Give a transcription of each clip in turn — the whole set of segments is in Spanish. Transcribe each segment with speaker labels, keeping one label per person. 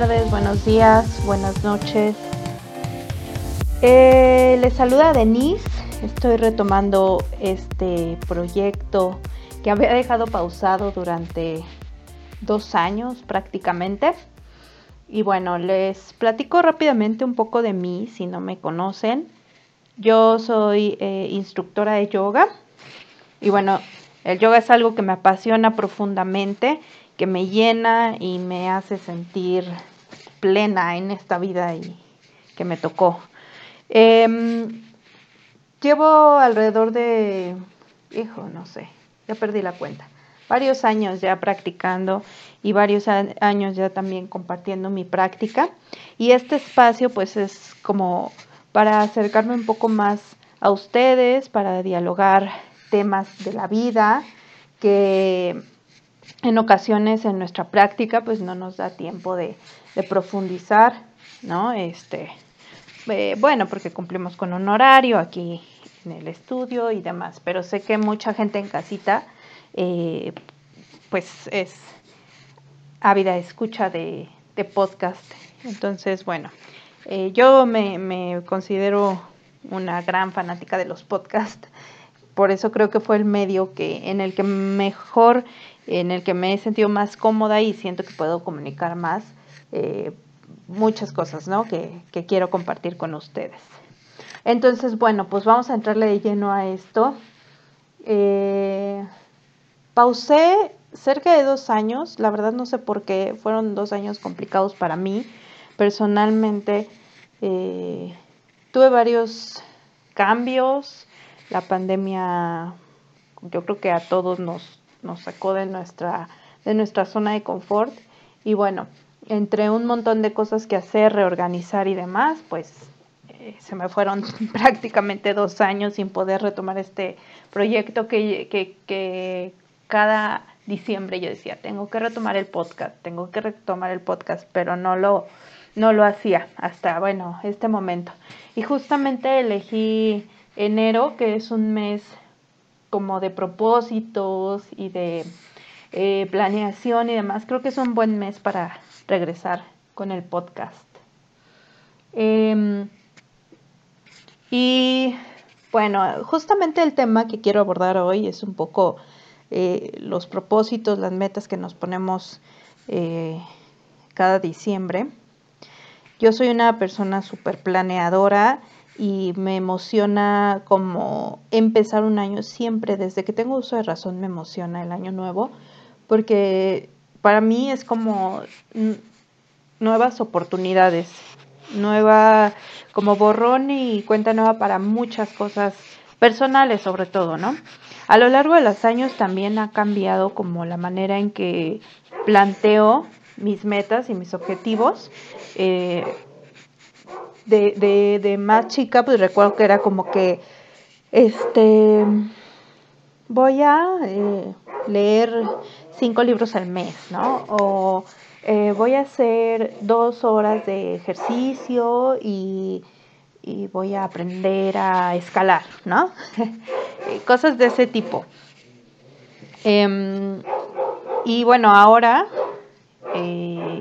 Speaker 1: tardes, buenos días, buenas noches. Eh, les saluda Denise. Estoy retomando este proyecto que había dejado pausado durante dos años prácticamente. Y bueno, les platico rápidamente un poco de mí si no me conocen. Yo soy eh, instructora de yoga y bueno, el yoga es algo que me apasiona profundamente que me llena y me hace sentir plena en esta vida y que me tocó. Em, llevo alrededor de, hijo, no sé, ya perdí la cuenta, varios años ya practicando y varios años ya también compartiendo mi práctica. Y este espacio pues es como para acercarme un poco más a ustedes, para dialogar temas de la vida que en ocasiones en nuestra práctica pues no nos da tiempo de, profundizar, ¿no? Este, eh, bueno, porque cumplimos con un horario aquí en el estudio y demás, pero sé que mucha gente en casita eh, pues es ávida escucha de, podcast. Entonces, bueno, eh, yo me, me considero una gran fanática de los podcasts por eso creo que fue el medio que en el que mejor en el que me he sentido más cómoda y siento que puedo comunicar más eh, muchas cosas, ¿no? Que, quiero compartir con ustedes. Entonces, bueno, pues vamos a entrarle de lleno a esto. Eh, pausé cerca de dos años, la verdad no sé por qué, fueron dos años complicados para mí. Personalmente eh, tuve varios cambios, la pandemia yo creo que a todos nos nos sacó de nuestra, de nuestra zona de confort. Y bueno, entre un montón de cosas que hacer, reorganizar y demás, pues eh, se me fueron prácticamente dos años sin poder retomar este proyecto que, que, que cada diciembre yo decía, tengo que retomar el podcast, tengo que retomar el podcast, pero no lo, no lo hacía hasta, bueno, este momento. Y justamente elegí enero, que es un mes como de propósitos y de eh, planeación y demás, creo que es un buen mes para regresar con el podcast. Em, y bueno, justamente el tema que quiero abordar hoy es un poco eh, los propósitos, las metas que nos ponemos eh, cada diciembre. Yo soy una persona súper planeadora y me emociona como empezar un año siempre, desde que tengo uso de razón me emociona el año nuevo, porque para mí es como nuevas oportunidades, nueva, como borrón y cuenta nueva para muchas cosas personales sobre todo, ¿no? A lo largo de los años también ha cambiado como la manera en que planteo mis metas y mis objetivos. Eh, de, de, de más chica, pues recuerdo que era como que, este, voy a eh, leer cinco libros al mes, ¿no? O eh, voy a hacer dos horas de ejercicio y, y voy a aprender a escalar, ¿no? Cosas de ese tipo. Em, y bueno, ahora eh,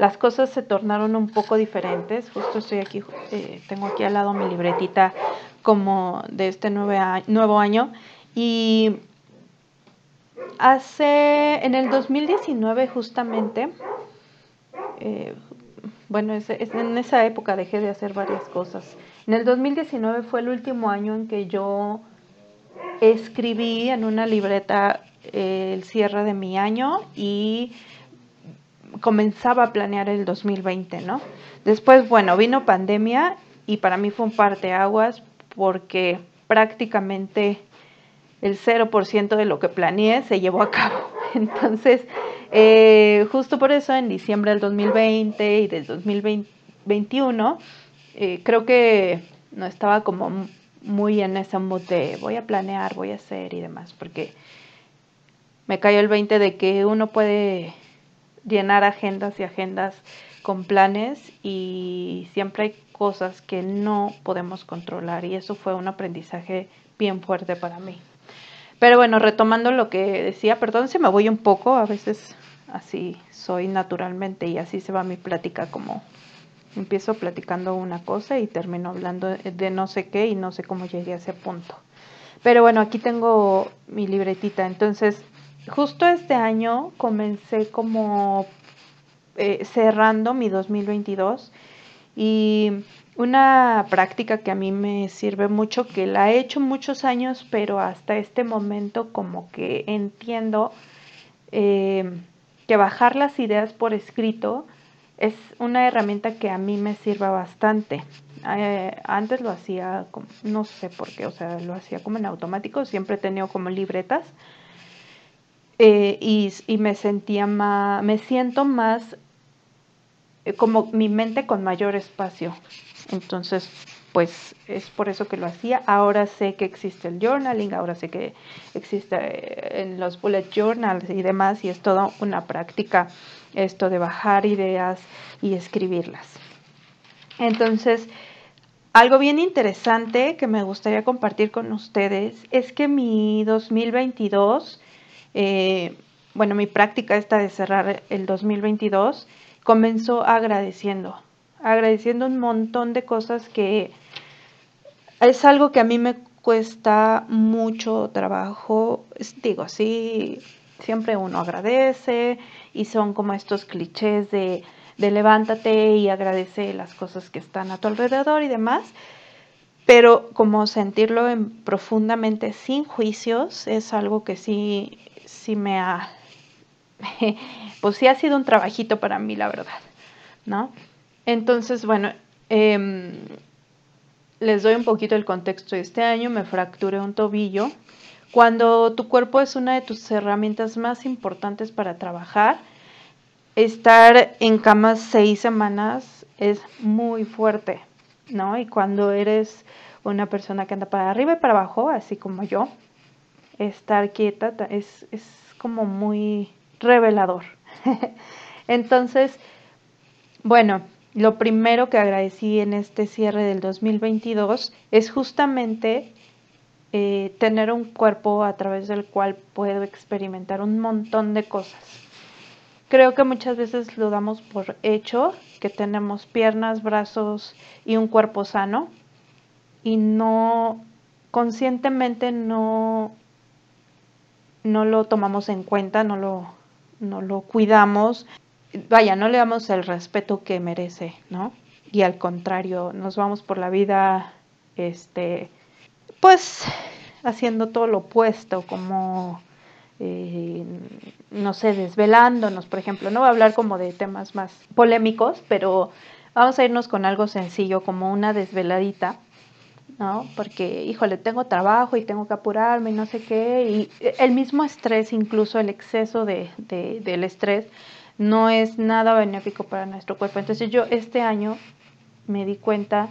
Speaker 1: las cosas se tornaron un poco diferentes. Justo estoy aquí, eh, tengo aquí al lado mi libretita como de este nuevo año. Y hace, en el 2019 justamente, eh, bueno, en esa época dejé de hacer varias cosas. En el 2019 fue el último año en que yo escribí en una libreta eh, el cierre de mi año y comenzaba a planear el 2020, ¿no? Después, bueno, vino pandemia y para mí fue un parteaguas porque prácticamente el 0% de lo que planeé se llevó a cabo. Entonces, eh, justo por eso en diciembre del 2020 y del 2021, eh, creo que no estaba como muy en ese mood de voy a planear, voy a hacer y demás, porque me cayó el 20 de que uno puede llenar agendas y agendas con planes y siempre hay cosas que no podemos controlar y eso fue un aprendizaje bien fuerte para mí. Pero bueno, retomando lo que decía, perdón si me voy un poco, a veces así soy naturalmente y así se va mi plática como empiezo platicando una cosa y termino hablando de no sé qué y no sé cómo llegué a ese punto. Pero bueno, aquí tengo mi libretita. Entonces, justo este año comencé como eh, cerrando mi 2022 y una práctica que a mí me sirve mucho, que la he hecho muchos años, pero hasta este momento como que entiendo eh, que bajar las ideas por escrito es una herramienta que a mí me sirva bastante. Eh, antes lo hacía, no sé por qué, o sea, lo hacía como en automático, siempre he tenido como libretas eh, y, me sentía más, me siento más como mi mente con mayor espacio. Entonces, pues es por eso que lo hacía. Ahora sé que existe el journaling, ahora sé que existe eh, en los bullet journals y demás, y es toda una práctica esto de bajar ideas y escribirlas. Entonces, algo bien interesante que me gustaría compartir con ustedes es que mi 2022, eh, bueno, mi práctica esta de cerrar el 2022 comenzó agradeciendo agradeciendo un montón de cosas que es algo que a mí me cuesta mucho trabajo. Digo, sí, siempre uno agradece y son como estos clichés de, de levántate y agradece las cosas que están a tu alrededor y demás. Pero como sentirlo en, profundamente sin juicios es algo que sí, sí me ha, pues sí ha sido un trabajito para mí, la verdad, ¿no? Entonces, bueno, em, les doy un poquito el contexto. Este año me fracturé un tobillo. Cuando tu cuerpo es una de tus herramientas más importantes para trabajar, estar en cama seis semanas es muy fuerte, ¿no? Y cuando eres una persona que anda para arriba y para abajo, así como yo, estar quieta es, es como muy revelador. Entonces, bueno, lo primero que agradecí en este cierre del 2022 es justamente eh, tener un cuerpo a través del cual puedo experimentar un montón de cosas. Creo que muchas veces lo damos por hecho, que tenemos piernas, brazos y un cuerpo sano y no conscientemente no, no lo tomamos en cuenta, no lo, no lo cuidamos vaya, no le damos el respeto que merece, ¿no? Y al contrario, nos vamos por la vida, este, pues, haciendo todo lo opuesto, como, eh, no sé, desvelándonos, por ejemplo. No voy a hablar como de temas más polémicos, pero vamos a irnos con algo sencillo, como una desveladita, ¿no? Porque, híjole, tengo trabajo y tengo que apurarme y no sé qué, y el mismo estrés, incluso el exceso de, de, del estrés, no es nada benéfico para nuestro cuerpo. Entonces yo este año me di cuenta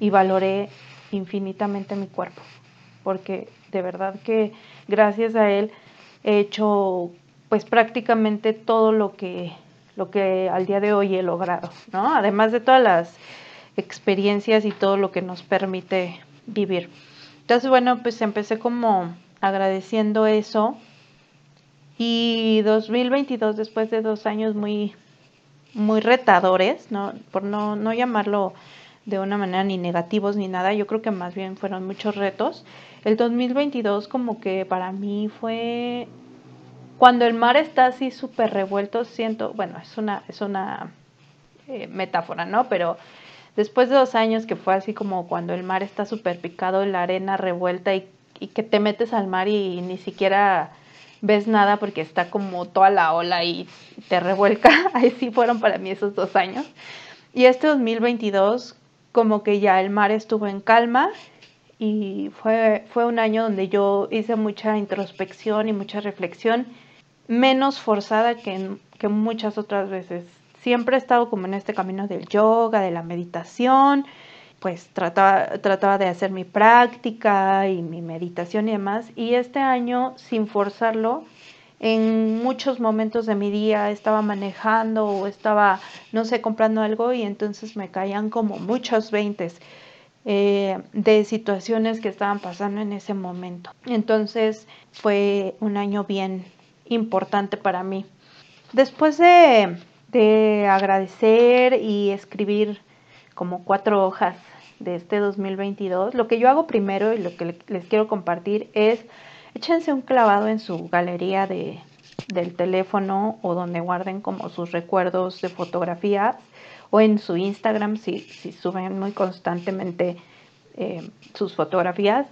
Speaker 1: y valoré infinitamente mi cuerpo, porque de verdad que gracias a él he hecho pues prácticamente todo lo que lo que al día de hoy he logrado, ¿no? Además de todas las experiencias y todo lo que nos permite vivir. Entonces, bueno, pues empecé como agradeciendo eso y 2022, después de dos años muy, muy retadores, ¿no? por no, no llamarlo de una manera ni negativos ni nada, yo creo que más bien fueron muchos retos. El 2022 como que para mí fue cuando el mar está así súper revuelto, siento, bueno, es una, es una eh, metáfora, ¿no? Pero después de dos años que fue así como cuando el mar está súper picado, la arena revuelta y, que te metes al mar y ni siquiera ves nada porque está como toda la ola y te revuelca. Ahí sí fueron para mí esos dos años. Y este 2022, como que ya el mar estuvo en calma y fue, fue un año donde yo hice mucha introspección y mucha reflexión, menos forzada que, que muchas otras veces. Siempre he estado como en este camino del yoga, de la meditación, pues trataba, trataba de hacer mi práctica y mi meditación y demás. Y este año, sin forzarlo, en muchos momentos de mi día estaba manejando o estaba, no sé, comprando algo y entonces me caían como muchos veintes eh, de situaciones que estaban pasando en ese momento. Entonces fue un año bien importante para mí. después de, de agradecer y escribir como cuatro hojas de este 2022, lo que yo hago primero y lo que les quiero compartir es échense un clavado en su galería de, del teléfono o donde guarden como sus recuerdos de fotografías o en su Instagram si, si suben muy constantemente eh, sus fotografías.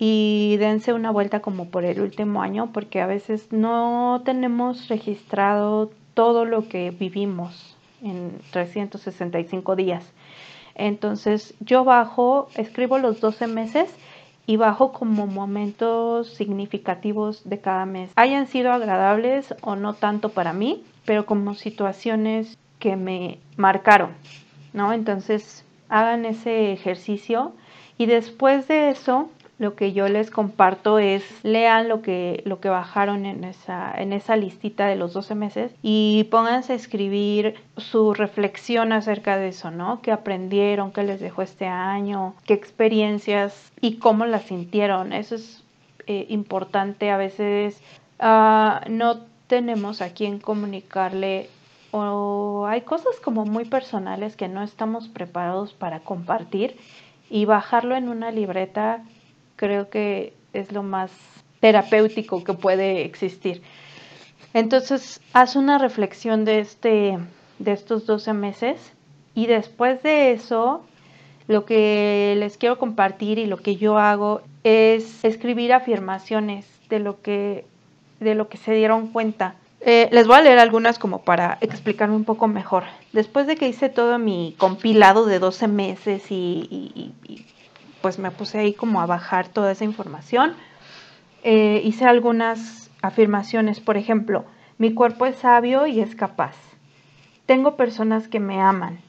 Speaker 1: Y dense una vuelta como por el último año porque a veces no tenemos registrado todo lo que vivimos en 365 días. Entonces yo bajo, escribo los 12 meses y bajo como momentos significativos de cada mes. Hayan sido agradables o no tanto para mí, pero como situaciones que me marcaron, ¿no? Entonces hagan ese ejercicio y después de eso lo que yo les comparto es lean lo que, lo que bajaron en esa, en esa listita de los 12 meses y pónganse a escribir su reflexión acerca de eso, ¿no? ¿Qué aprendieron? ¿Qué les dejó este año? ¿Qué experiencias y cómo las sintieron? Eso es eh, importante. A veces uh, no tenemos a quién comunicarle o hay cosas como muy personales que no estamos preparados para compartir y bajarlo en una libreta creo que es lo más terapéutico que puede existir. Entonces, haz una reflexión de, este, de estos 12 meses y después de eso, lo que les quiero compartir y lo que yo hago es escribir afirmaciones de lo que, de lo que se dieron cuenta. Eh, les voy a leer algunas como para explicarme un poco mejor. Después de que hice todo mi compilado de 12 meses y pues me puse ahí como a bajar toda esa información. Eh, hice algunas afirmaciones, por ejemplo, mi cuerpo es sabio y es capaz. Tengo personas que me aman.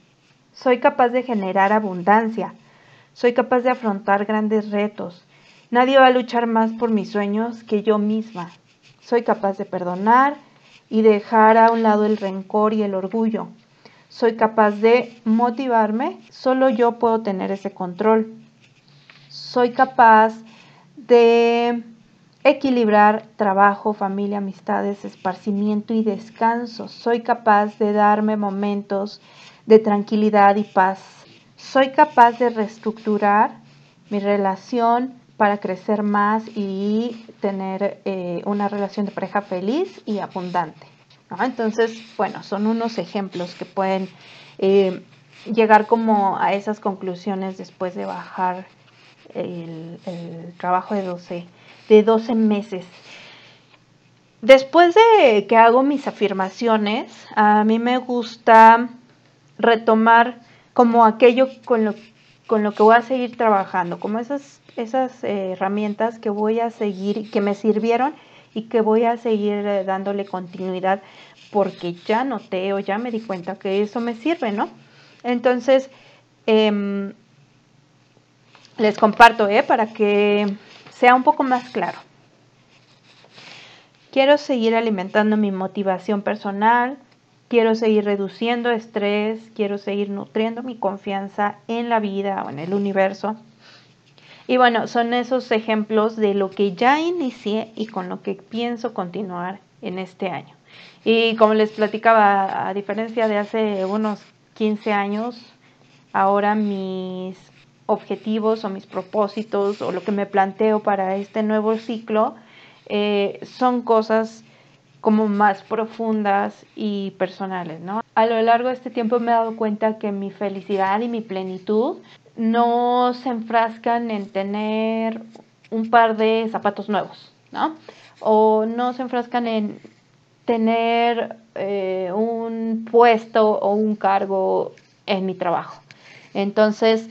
Speaker 1: Soy capaz de generar abundancia. Soy capaz de afrontar grandes retos. Nadie va a luchar más por mis sueños que yo misma. Soy capaz de perdonar y dejar a un lado el rencor y el orgullo. Soy capaz de motivarme. Solo yo puedo tener ese control soy capaz de equilibrar trabajo, familia, amistades, esparcimiento y descanso. Soy capaz de darme momentos de tranquilidad y paz. Soy capaz de reestructurar mi relación para crecer más y tener eh, una relación de pareja feliz y abundante. Entonces, bueno, son unos ejemplos que pueden eh, llegar como a esas conclusiones después de bajar el, trabajo de 12, de 12 meses. Después de que hago mis afirmaciones, a mí me gusta retomar como aquello con lo, con lo que voy a seguir trabajando, como esas, esas eh, herramientas que voy a seguir, que me sirvieron y que voy a seguir eh, dándole continuidad porque ya noté o ya me di cuenta que eso me sirve, ¿no? Entonces, eh, les comparto ¿eh? para que sea un poco más claro. Quiero seguir alimentando mi motivación personal, quiero seguir reduciendo estrés, quiero seguir nutriendo mi confianza en la vida o en el universo. Y bueno, son esos ejemplos de lo que ya inicié y con lo que pienso continuar en este año. Y como les platicaba, a diferencia de hace unos 15 años, ahora mis objetivos o mis propósitos o lo que me planteo para este nuevo ciclo eh, son cosas como más profundas y personales, ¿no? A lo largo de este tiempo me he dado cuenta que mi felicidad y mi plenitud no se enfrascan en tener un par de zapatos nuevos, ¿no? O no se enfrascan en tener eh, un puesto o un cargo en mi trabajo. Entonces,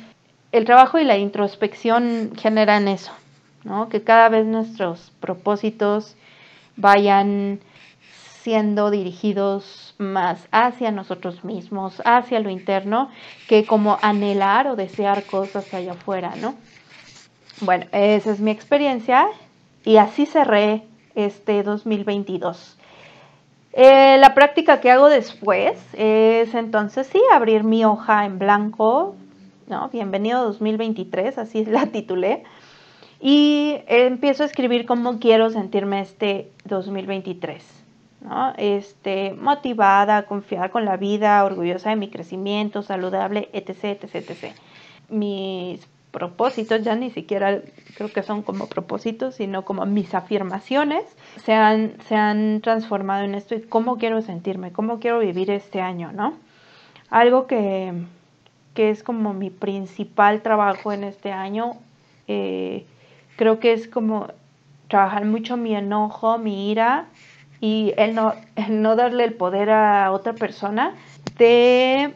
Speaker 1: el trabajo y la introspección generan eso, ¿no? Que cada vez nuestros propósitos vayan siendo dirigidos más hacia nosotros mismos, hacia lo interno, que como anhelar o desear cosas allá afuera, ¿no? Bueno, esa es mi experiencia y así cerré este 2022. Eh, la práctica que hago después es entonces sí abrir mi hoja en blanco, ¿no? Bienvenido 2023, así la titulé. Y empiezo a escribir cómo quiero sentirme este 2023. ¿no? Este, motivada, confiada con la vida, orgullosa de mi crecimiento, saludable, etc, etc, etc. Mis propósitos, ya ni siquiera creo que son como propósitos, sino como mis afirmaciones se han, se han transformado en esto cómo quiero sentirme, cómo quiero vivir este año, ¿no? Algo que, que es como mi principal trabajo en este año, eh, creo que es como trabajar mucho mi enojo, mi ira y el no, no darle el poder a otra persona de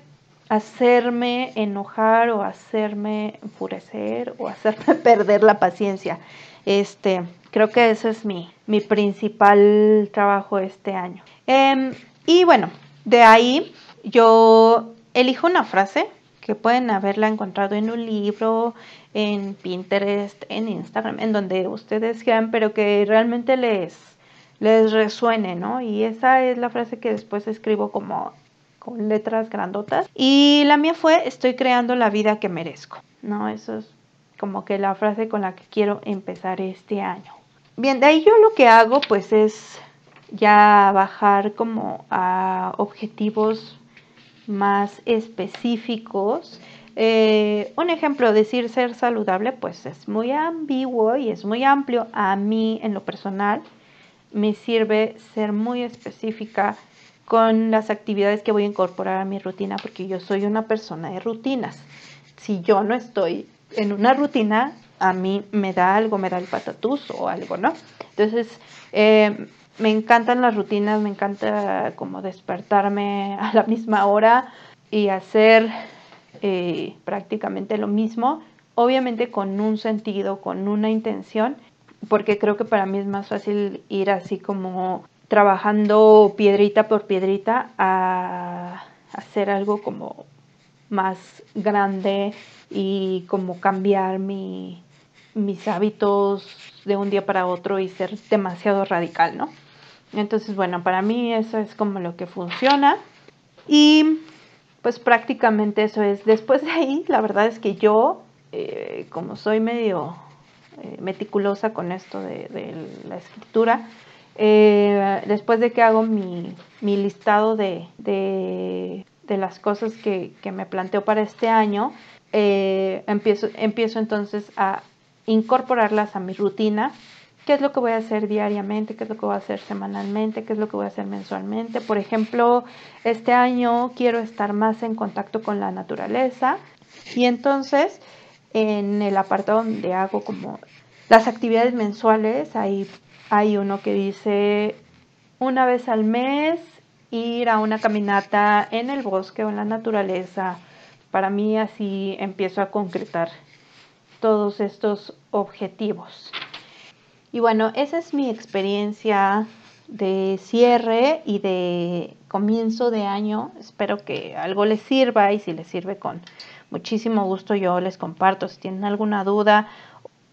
Speaker 1: hacerme enojar o hacerme enfurecer o hacerme perder la paciencia. Este, creo que ese es mi, mi principal trabajo este año. Em, y bueno, de ahí yo elijo una frase que pueden haberla encontrado en un libro, en Pinterest, en Instagram, en donde ustedes quieran, pero que realmente les, les resuene, ¿no? Y esa es la frase que después escribo como con letras grandotas. Y la mía fue, estoy creando la vida que merezco, ¿no? Eso es como que la frase con la que quiero empezar este año. Bien, de ahí yo lo que hago pues es ya bajar como a objetivos más específicos. Eh, un ejemplo, decir ser saludable, pues es muy ambiguo y es muy amplio. A mí, en lo personal, me sirve ser muy específica con las actividades que voy a incorporar a mi rutina, porque yo soy una persona de rutinas. Si yo no estoy en una rutina, a mí me da algo, me da el patatús o algo, ¿no? Entonces, eh, me encantan las rutinas, me encanta como despertarme a la misma hora y hacer eh, prácticamente lo mismo, obviamente con un sentido, con una intención, porque creo que para mí es más fácil ir así como trabajando piedrita por piedrita a hacer algo como más grande y como cambiar mi, mis hábitos de un día para otro y ser demasiado radical, ¿no? Entonces, bueno, para mí eso es como lo que funciona. Y pues prácticamente eso es. Después de ahí, la verdad es que yo, eh, como soy medio eh, meticulosa con esto de la escritura, eh, después de que hago mi, listado de, las cosas que, me planteo para este año, eh, empiezo, empiezo entonces a incorporarlas a mi rutina. ¿Qué es lo que voy a hacer diariamente? ¿Qué es lo que voy a hacer semanalmente? ¿Qué es lo que voy a hacer mensualmente? Por ejemplo, este año quiero estar más en contacto con la naturaleza y entonces en el apartado donde hago como las actividades mensuales, hay uno que dice una vez al mes ir a una caminata en el bosque o en la naturaleza. Para mí así empiezo a concretar todos estos objetivos. Y bueno, esa es mi experiencia de cierre y de comienzo de año. Espero que algo les sirva y si les sirve con muchísimo gusto yo les comparto. Si tienen alguna duda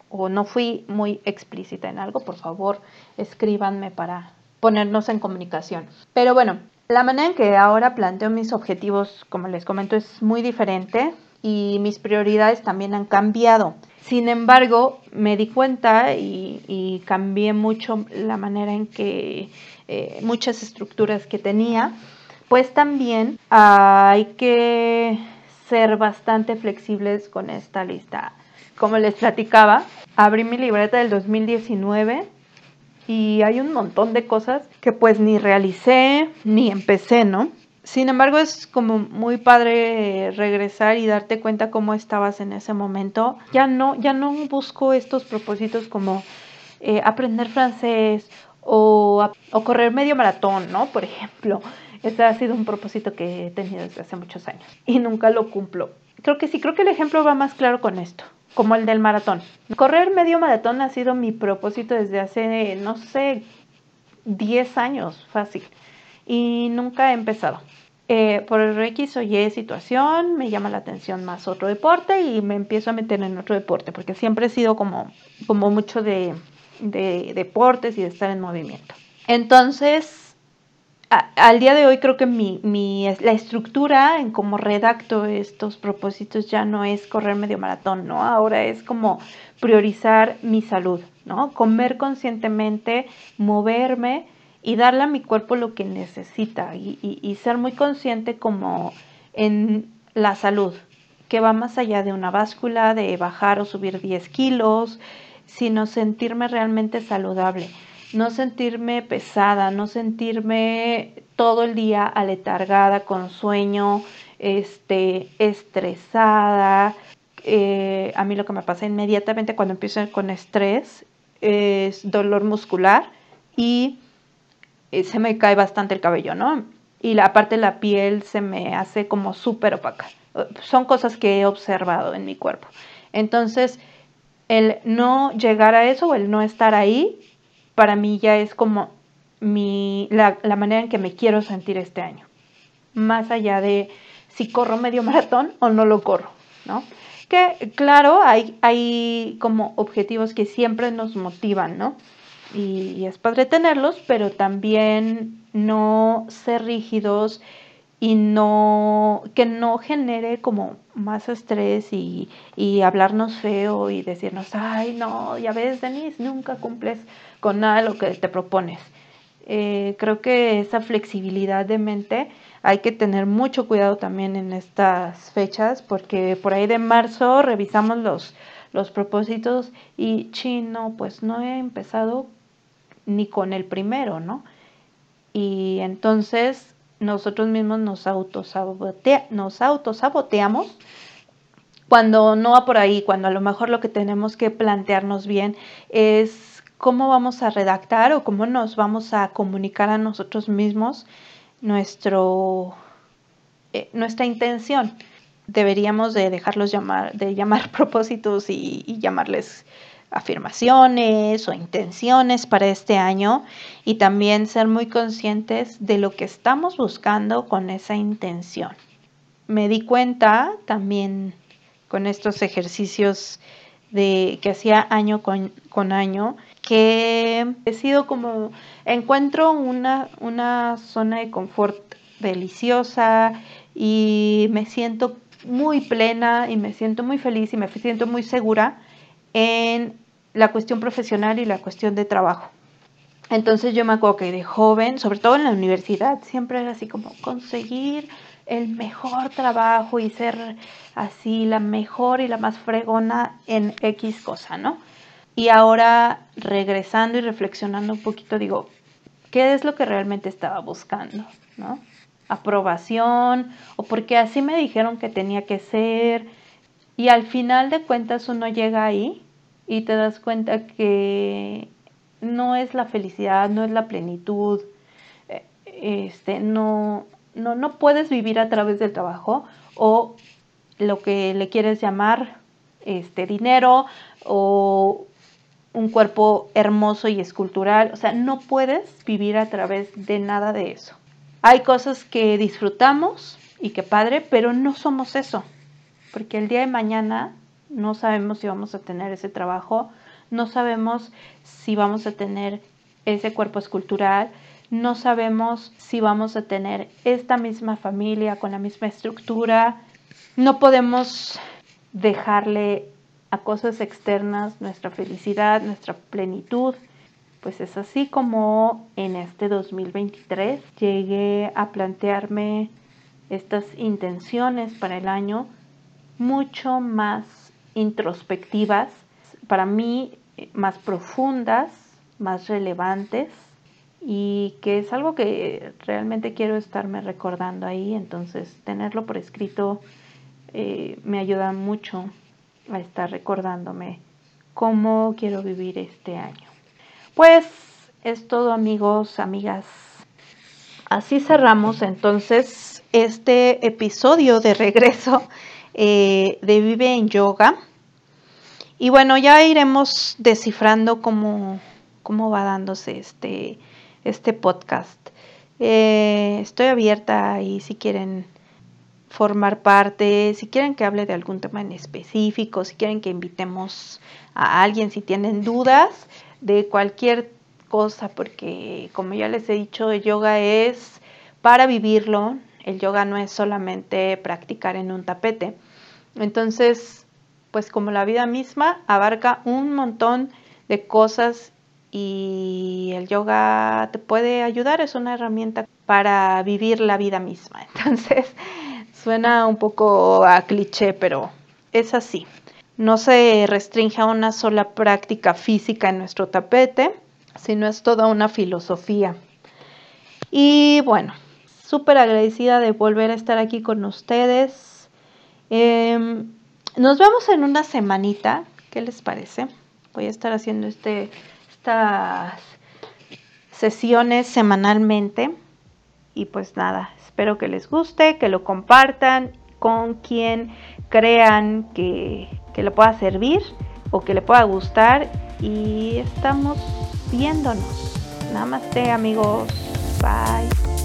Speaker 1: o no fui muy explícita en algo, por favor escríbanme para ponernos en comunicación. Pero bueno, la manera en que ahora planteo mis objetivos, como les comento, es muy diferente y mis prioridades también han cambiado. Sin embargo, me di cuenta y, cambié mucho la manera en que eh, muchas estructuras que tenía, pues también hay que ser bastante flexibles con esta lista como les platicaba, abrí mi libreta del 2019 y hay un montón de cosas que pues ni realicé ni empecé, ¿no? Sin embargo, es como muy padre regresar y darte cuenta cómo estabas en ese momento. Ya no, ya no busco estos propósitos como eh, aprender francés o, correr medio maratón, ¿no? Por ejemplo, ese ha sido un propósito que he tenido desde hace muchos años y nunca lo cumplo. Creo que sí, creo que el ejemplo va más claro con esto como el del maratón. Correr medio maratón ha sido mi propósito desde hace, no sé, 10 años, fácil. Y nunca he empezado. Eh, por el X o Y situación, me llama la atención más otro deporte y me empiezo a meter en otro deporte, porque siempre he sido como, como mucho de, de deportes y de estar en movimiento. Entonces, al día de hoy creo que mi, la estructura en cómo redacto estos propósitos ya no es correr medio maratón, ¿no? Ahora es como priorizar mi salud, ¿no? Comer conscientemente, moverme y darle a mi cuerpo lo que necesita y, ser muy consciente como en la salud, que va más allá de una báscula, de bajar o subir 10 kilos, sino sentirme realmente saludable, no sentirme pesada, no sentirme todo el día aletargada, con sueño, este, estresada. Eh, a mí lo que me pasa inmediatamente cuando empiezo con estrés es dolor muscular y eh, se me cae bastante el cabello, ¿no? Y la parte de la piel se me hace como súper opaca. Son cosas que he observado en mi cuerpo. Entonces, el no llegar a eso o el no estar ahí, para mí ya es como mi, la, la manera en que me quiero sentir este año. Más allá de si corro medio maratón o no lo corro, ¿no? Que claro, hay, hay como objetivos que siempre nos motivan, ¿no? Y, es padre tenerlos, pero también no ser rígidos y no que no genere como más estrés y, y, hablarnos feo y decirnos, ay, no, ya ves, Denise, nunca cumples con nada de lo que te propones. Eh, creo que esa flexibilidad de mente hay que tener mucho cuidado también en estas fechas porque por ahí de marzo revisamos los, los propósitos y chino, pues no he empezado ni con el primero, ¿no? Y entonces nosotros mismos nos, autosaboteamos cuando no va por ahí, cuando a lo mejor lo que tenemos que plantearnos bien es cómo vamos a redactar o cómo nos vamos a comunicar a nosotros mismos nuestro, eh, nuestra intención. Deberíamos de dejarlos llamar, de llamar propósitos y, y llamarles afirmaciones o intenciones para este año y también ser muy conscientes de lo que estamos buscando con esa intención. Me di cuenta también con estos ejercicios de que hacía año con, con año que he sido como, encuentro una, una zona de confort deliciosa y me siento muy plena y me siento muy feliz y me siento muy segura en la cuestión profesional y la cuestión de trabajo. Entonces yo me acuerdo que de joven, sobre todo en la universidad, siempre era así como conseguir el mejor trabajo y ser así la mejor y la más fregona en X cosa, ¿no? Y ahora regresando y reflexionando un poquito, digo, ¿qué es lo que realmente estaba buscando? ¿No? Aprobación o porque así me dijeron que tenía que ser. Y al final de cuentas uno llega ahí y te das cuenta que no es la felicidad, no es la plenitud, eh, este, no, no, no puedes vivir a través del trabajo o lo que le quieres llamar este dinero o un cuerpo hermoso y escultural. O sea, no puedes vivir a través de nada de eso. Hay cosas que disfrutamos y que padre, pero no somos eso. Porque el día de mañana no sabemos si vamos a tener ese trabajo, no sabemos si vamos a tener ese cuerpo escultural, no sabemos si vamos a tener esta misma familia con la misma estructura. No podemos dejarle a cosas externas nuestra felicidad, nuestra plenitud. Pues es así como en este 2023 llegué a plantearme estas intenciones para el año mucho más introspectivas, para mí más profundas, más relevantes y que es algo que realmente quiero estarme recordando ahí, entonces tenerlo por escrito eh, me ayuda mucho a estar recordándome cómo quiero vivir este año. Pues es todo amigos, amigas. Así cerramos entonces este episodio de regreso eh, de Vive en Yoga. Y bueno, ya iremos descifrando cómo, cómo va dándose este, este podcast. Eh, estoy abierta y si quieren formar parte, si quieren que hable de algún tema en específico, si quieren que invitemos a alguien, si tienen dudas de cualquier cosa, porque como ya les he dicho, yoga es para vivirlo, el yoga no es solamente practicar en un tapete. Entonces, pues como la vida misma abarca un montón de cosas y el yoga te puede ayudar, es una herramienta para vivir la vida misma. Entonces, suena un poco a cliché, pero es así. No se restringe a una sola práctica física en nuestro tapete, sino es toda una filosofía. Y bueno, súper agradecida de volver a estar aquí con ustedes. Em, nos vemos en una semanita. ¿Qué les parece? Voy a estar haciendo este estas sesiones semanalmente. Y pues nada, espero que les guste, que lo compartan con quien crean que, que le pueda servir o que le pueda gustar. Y estamos viéndonos. Namaste amigos. Bye.